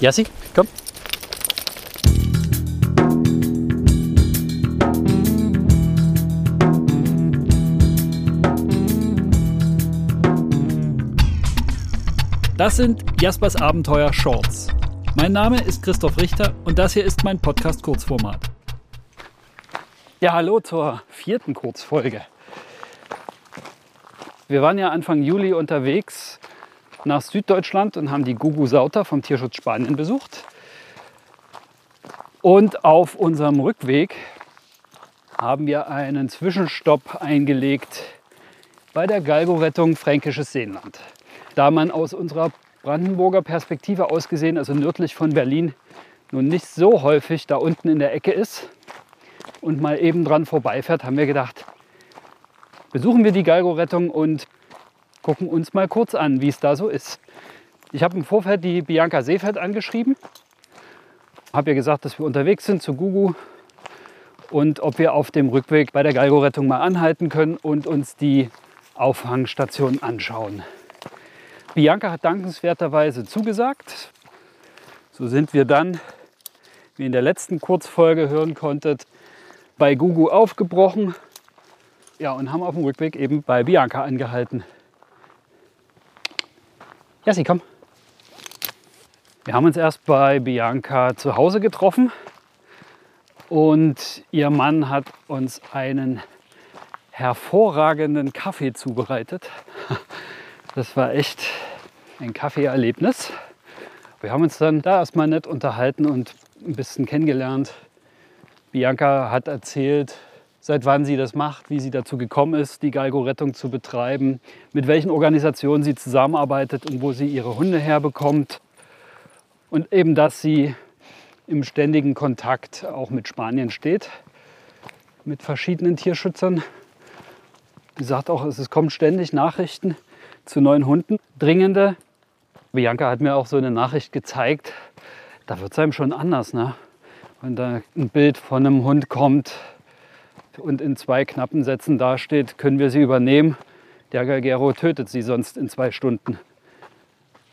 Jassi, komm. Das sind Jaspers Abenteuer Shorts. Mein Name ist Christoph Richter und das hier ist mein Podcast Kurzformat. Ja, hallo zur vierten Kurzfolge. Wir waren ja Anfang Juli unterwegs nach Süddeutschland und haben die Gugu Sauter vom Tierschutz Spanien besucht. Und auf unserem Rückweg haben wir einen Zwischenstopp eingelegt bei der Galgo-Rettung Fränkisches Seenland da man aus unserer Brandenburger Perspektive aus gesehen, also nördlich von Berlin, nun nicht so häufig da unten in der Ecke ist und mal eben dran vorbeifährt, haben wir gedacht, besuchen wir die Galgo-Rettung und gucken uns mal kurz an, wie es da so ist. Ich habe im Vorfeld die Bianca Seefeld angeschrieben, habe ihr gesagt, dass wir unterwegs sind zu Gugu und ob wir auf dem Rückweg bei der Galgo-Rettung mal anhalten können und uns die Auffangstation anschauen. Bianca hat dankenswerterweise zugesagt. So sind wir dann, wie in der letzten Kurzfolge hören konntet, bei Gugu aufgebrochen ja, und haben auf dem Rückweg eben bei Bianca angehalten. Ja, sie komm. Wir haben uns erst bei Bianca zu Hause getroffen und ihr Mann hat uns einen hervorragenden Kaffee zubereitet. Das war echt ein Kaffeeerlebnis. Wir haben uns dann da erstmal nett unterhalten und ein bisschen kennengelernt. Bianca hat erzählt, seit wann sie das macht, wie sie dazu gekommen ist, die Galgo-Rettung zu betreiben, mit welchen Organisationen sie zusammenarbeitet und wo sie ihre Hunde herbekommt. Und eben, dass sie im ständigen Kontakt auch mit Spanien steht, mit verschiedenen Tierschützern. Sie sagt auch, es kommen ständig Nachrichten zu neuen Hunden. Dringende. Bianca hat mir auch so eine Nachricht gezeigt. Da wird es einem schon anders, ne? Wenn da ein Bild von einem Hund kommt und in zwei knappen Sätzen dasteht, können wir sie übernehmen. Der Galgero tötet sie sonst in zwei Stunden.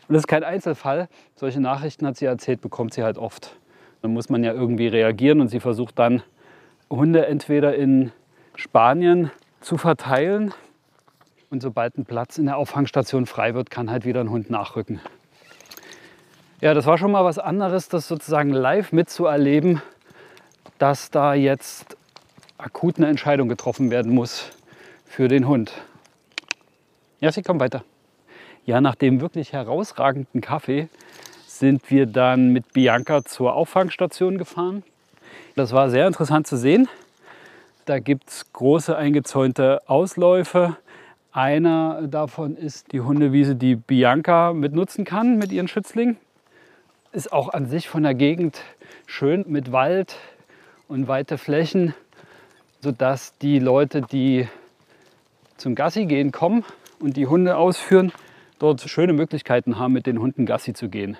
Und das ist kein Einzelfall. Solche Nachrichten hat sie erzählt, bekommt sie halt oft. Dann muss man ja irgendwie reagieren und sie versucht dann Hunde entweder in Spanien zu verteilen und sobald ein Platz in der Auffangstation frei wird, kann halt wieder ein Hund nachrücken. Ja, das war schon mal was anderes, das sozusagen live mitzuerleben, dass da jetzt akut eine Entscheidung getroffen werden muss für den Hund. Ja, sie kommt weiter. Ja, nach dem wirklich herausragenden Kaffee sind wir dann mit Bianca zur Auffangstation gefahren. Das war sehr interessant zu sehen. Da gibt es große eingezäunte Ausläufe einer davon ist die Hundewiese, die Bianca mitnutzen kann mit ihren Schützlingen. Ist auch an sich von der Gegend schön mit Wald und weite Flächen, sodass die Leute, die zum Gassi gehen kommen und die Hunde ausführen, dort schöne Möglichkeiten haben, mit den Hunden Gassi zu gehen.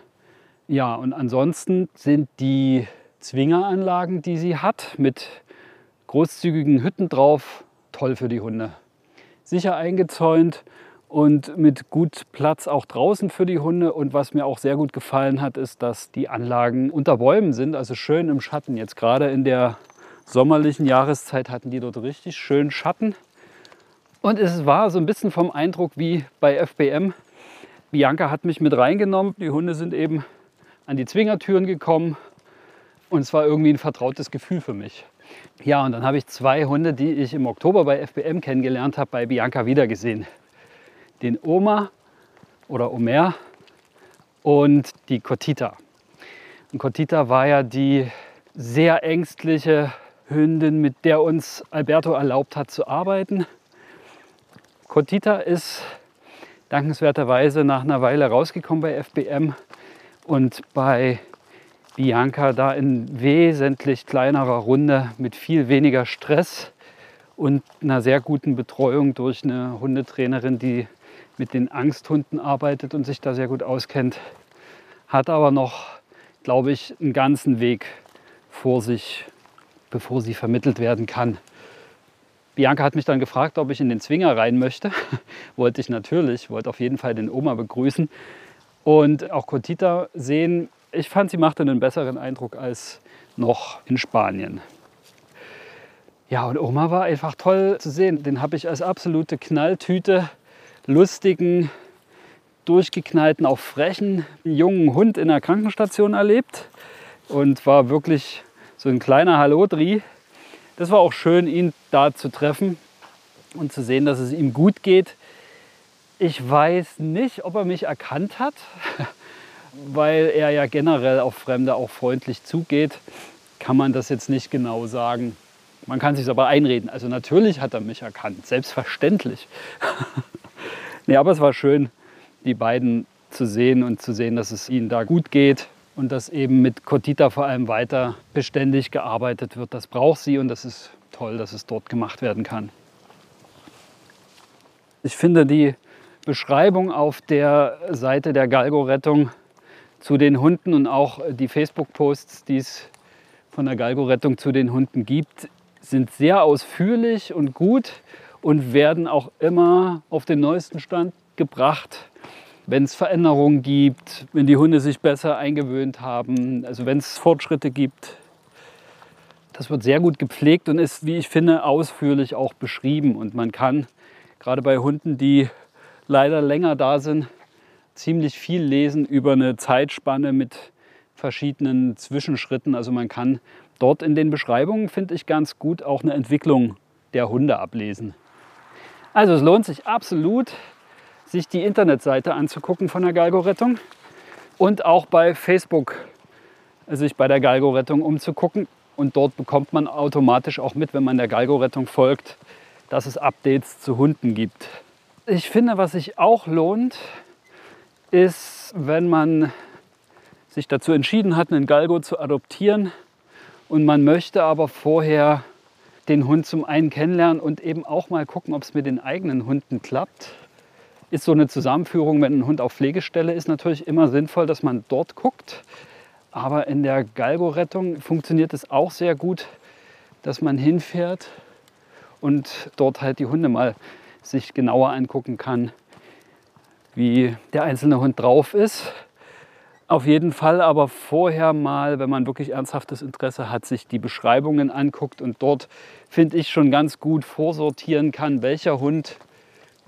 Ja, und ansonsten sind die Zwingeranlagen, die sie hat, mit großzügigen Hütten drauf, toll für die Hunde sicher eingezäunt und mit gut Platz auch draußen für die Hunde. Und was mir auch sehr gut gefallen hat, ist, dass die Anlagen unter Bäumen sind, also schön im Schatten. Jetzt gerade in der sommerlichen Jahreszeit hatten die dort richtig schön Schatten. Und es war so ein bisschen vom Eindruck wie bei FBM. Bianca hat mich mit reingenommen. Die Hunde sind eben an die Zwingertüren gekommen. Und es war irgendwie ein vertrautes Gefühl für mich. Ja, und dann habe ich zwei Hunde, die ich im Oktober bei FBM kennengelernt habe, bei Bianca wiedergesehen. Den Oma oder Omer und die Kotita. Und Kotita war ja die sehr ängstliche Hündin, mit der uns Alberto erlaubt hat zu arbeiten. Kotita ist dankenswerterweise nach einer Weile rausgekommen bei FBM und bei Bianca da in wesentlich kleinerer Runde mit viel weniger Stress und einer sehr guten Betreuung durch eine Hundetrainerin, die mit den Angsthunden arbeitet und sich da sehr gut auskennt, hat aber noch, glaube ich, einen ganzen Weg vor sich, bevor sie vermittelt werden kann. Bianca hat mich dann gefragt, ob ich in den Zwinger rein möchte. wollte ich natürlich, wollte auf jeden Fall den Oma begrüßen und auch Kotita sehen Ich fand, sie machte einen besseren Eindruck als noch in Spanien. Ja, und Oma war einfach toll zu sehen. Den habe ich als absolute Knalltüte, lustigen, durchgeknallten, auch frechen jungen Hund in der Krankenstation erlebt und war wirklich so ein kleiner Hallodri. Das war auch schön, ihn da zu treffen und zu sehen, dass es ihm gut geht. Ich weiß nicht, ob er mich erkannt hat, weil er ja generell auf Fremde auch freundlich zugeht. Kann man das jetzt nicht genau sagen. Man kann sich aber einreden. Also natürlich hat er mich erkannt, selbstverständlich. nee, aber es war schön, die beiden zu sehen und zu sehen, dass es ihnen da gut geht und dass eben mit Cotita vor allem weiter beständig gearbeitet wird. Das braucht sie und das ist toll, dass es dort gemacht werden kann. Ich finde die Beschreibung auf der Seite der Galgo-Rettung zu den Hunden und auch die Facebook-Posts, die es von der Galgo-Rettung zu den Hunden gibt, sind sehr ausführlich und gut und werden auch immer auf den neuesten Stand gebracht, wenn es Veränderungen gibt, wenn die Hunde sich besser eingewöhnt haben, also wenn es Fortschritte gibt. Das wird sehr gut gepflegt und ist, wie ich finde, ausführlich auch beschrieben. Und man kann gerade bei Hunden, die leider länger da sind, ziemlich viel lesen über eine Zeitspanne mit verschiedenen Zwischenschritten. Also man kann dort in den Beschreibungen, finde ich, ganz gut auch eine Entwicklung der Hunde ablesen. Also es lohnt sich absolut, sich die Internetseite anzugucken von der Galgo-Rettung und auch bei Facebook sich bei der Galgo-Rettung umzugucken. Und dort bekommt man automatisch auch mit, wenn man der Galgo-Rettung folgt, dass es Updates zu Hunden gibt. Ich finde, was sich auch lohnt, ist, wenn man sich dazu entschieden hat, einen Galgo zu adoptieren und man möchte aber vorher den Hund zum einen kennenlernen und eben auch mal gucken, ob es mit den eigenen Hunden klappt ist so eine Zusammenführung, wenn ein Hund auf Pflegestelle ist, natürlich immer sinnvoll, dass man dort guckt. Aber in der Galgo-Rettung funktioniert es auch sehr gut, dass man hinfährt und dort halt die Hunde mal sich genauer angucken kann, wie der einzelne Hund drauf ist. Auf jeden Fall aber vorher mal, wenn man wirklich ernsthaftes Interesse hat, sich die Beschreibungen anguckt und dort, finde ich, schon ganz gut vorsortieren kann, welcher Hund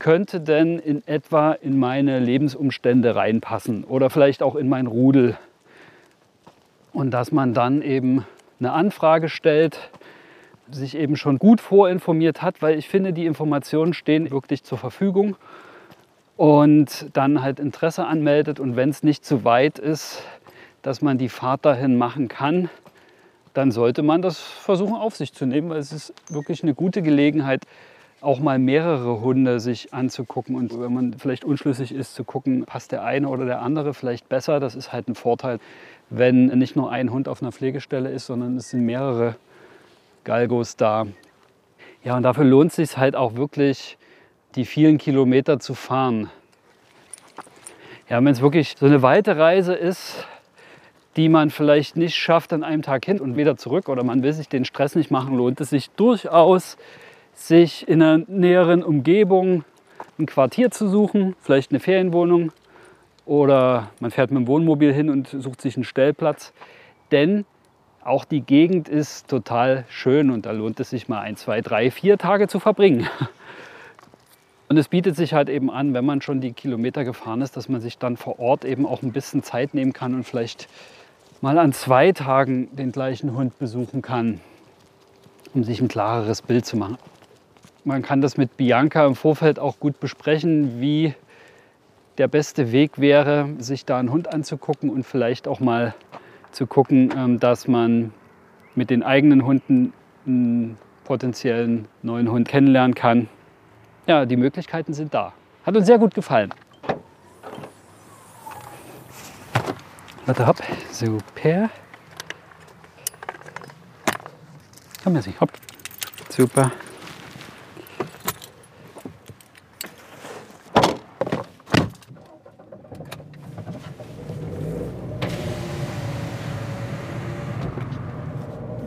könnte denn in etwa in meine Lebensumstände reinpassen oder vielleicht auch in mein Rudel. Und dass man dann eben eine Anfrage stellt, sich eben schon gut vorinformiert hat, weil ich finde, die Informationen stehen wirklich zur Verfügung und dann halt Interesse anmeldet und wenn es nicht zu weit ist, dass man die Fahrt dahin machen kann, dann sollte man das versuchen auf sich zu nehmen, weil es ist wirklich eine gute Gelegenheit, auch mal mehrere Hunde sich anzugucken und wenn man vielleicht unschlüssig ist, zu gucken, passt der eine oder der andere vielleicht besser. Das ist halt ein Vorteil, wenn nicht nur ein Hund auf einer Pflegestelle ist, sondern es sind mehrere Galgos da. Ja, und dafür lohnt es sich halt auch wirklich, die vielen Kilometer zu fahren. Ja, wenn es wirklich so eine weite Reise ist, die man vielleicht nicht schafft an einem Tag hin und wieder zurück oder man will sich den Stress nicht machen, lohnt es sich durchaus, sich in einer näheren Umgebung ein Quartier zu suchen, vielleicht eine Ferienwohnung oder man fährt mit dem Wohnmobil hin und sucht sich einen Stellplatz. Denn auch die Gegend ist total schön und da lohnt es sich mal ein, zwei, drei, vier Tage zu verbringen. Und es bietet sich halt eben an, wenn man schon die Kilometer gefahren ist, dass man sich dann vor Ort eben auch ein bisschen Zeit nehmen kann und vielleicht mal an zwei Tagen den gleichen Hund besuchen kann, um sich ein klareres Bild zu machen. Man kann das mit Bianca im Vorfeld auch gut besprechen, wie der beste Weg wäre, sich da einen Hund anzugucken und vielleicht auch mal zu gucken, ähm, dass man mit den eigenen Hunden einen potenziellen neuen Hund kennenlernen kann. Ja, die Möglichkeiten sind da. Hat uns sehr gut gefallen. Warte, hopp. Super. Komm, Messi, hopp. Super.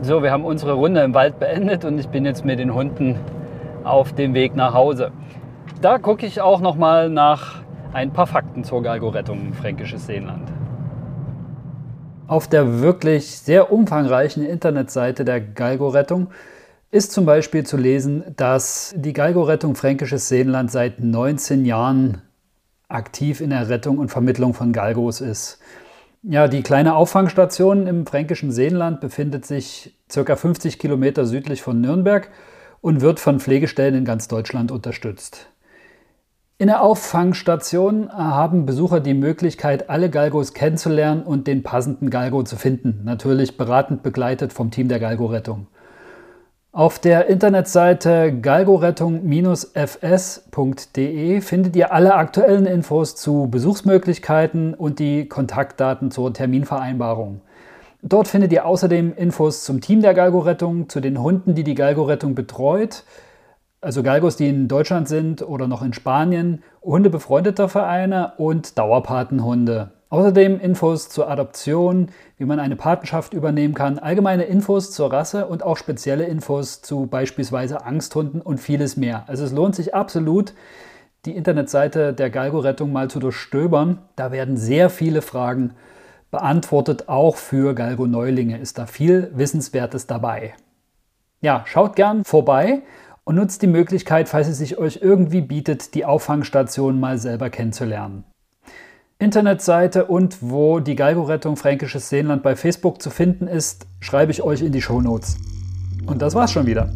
So, wir haben unsere Runde im Wald beendet und ich bin jetzt mit den Hunden auf dem Weg nach Hause. Da gucke ich auch noch mal nach ein paar Fakten zur Galgorettung Fränkisches Seenland. Auf der wirklich sehr umfangreichen Internetseite der Galgo-Rettung ist zum Beispiel zu lesen, dass die Galgo-Rettung Fränkisches Seenland seit 19 Jahren aktiv in der Rettung und Vermittlung von Galgos ist. Ja, die kleine Auffangstation im fränkischen Seenland befindet sich ca. 50 Kilometer südlich von Nürnberg und wird von Pflegestellen in ganz Deutschland unterstützt. In der Auffangstation haben Besucher die Möglichkeit, alle Galgos kennenzulernen und den passenden Galgo zu finden, natürlich beratend begleitet vom Team der Galgo-Rettung. Auf der Internetseite galgorettung-fs.de findet ihr alle aktuellen Infos zu Besuchsmöglichkeiten und die Kontaktdaten zur Terminvereinbarung. Dort findet ihr außerdem Infos zum Team der Galgorettung, zu den Hunden, die die Galgorettung betreut, also Galgos, die in Deutschland sind oder noch in Spanien, Hunde befreundeter Vereine und Dauerpatenhunde. Außerdem Infos zur Adoption, wie man eine Patenschaft übernehmen kann, allgemeine Infos zur Rasse und auch spezielle Infos zu beispielsweise Angsthunden und vieles mehr. Also es lohnt sich absolut, die Internetseite der Galgo-Rettung mal zu durchstöbern. Da werden sehr viele Fragen beantwortet, auch für Galgo-Neulinge ist da viel Wissenswertes dabei. Ja, schaut gern vorbei und nutzt die Möglichkeit, falls es sich euch irgendwie bietet, die Auffangstation mal selber kennenzulernen. Internetseite und wo die Galgo-Rettung Fränkisches Seenland bei Facebook zu finden ist, schreibe ich euch in die Shownotes. Und das war's schon wieder.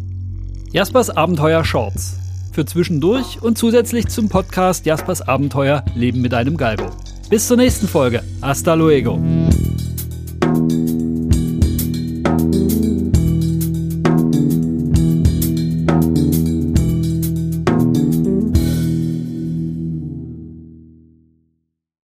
Jaspers Abenteuer Shorts. Für zwischendurch und zusätzlich zum Podcast Jaspers Abenteuer Leben mit einem Galgo. Bis zur nächsten Folge. Hasta luego.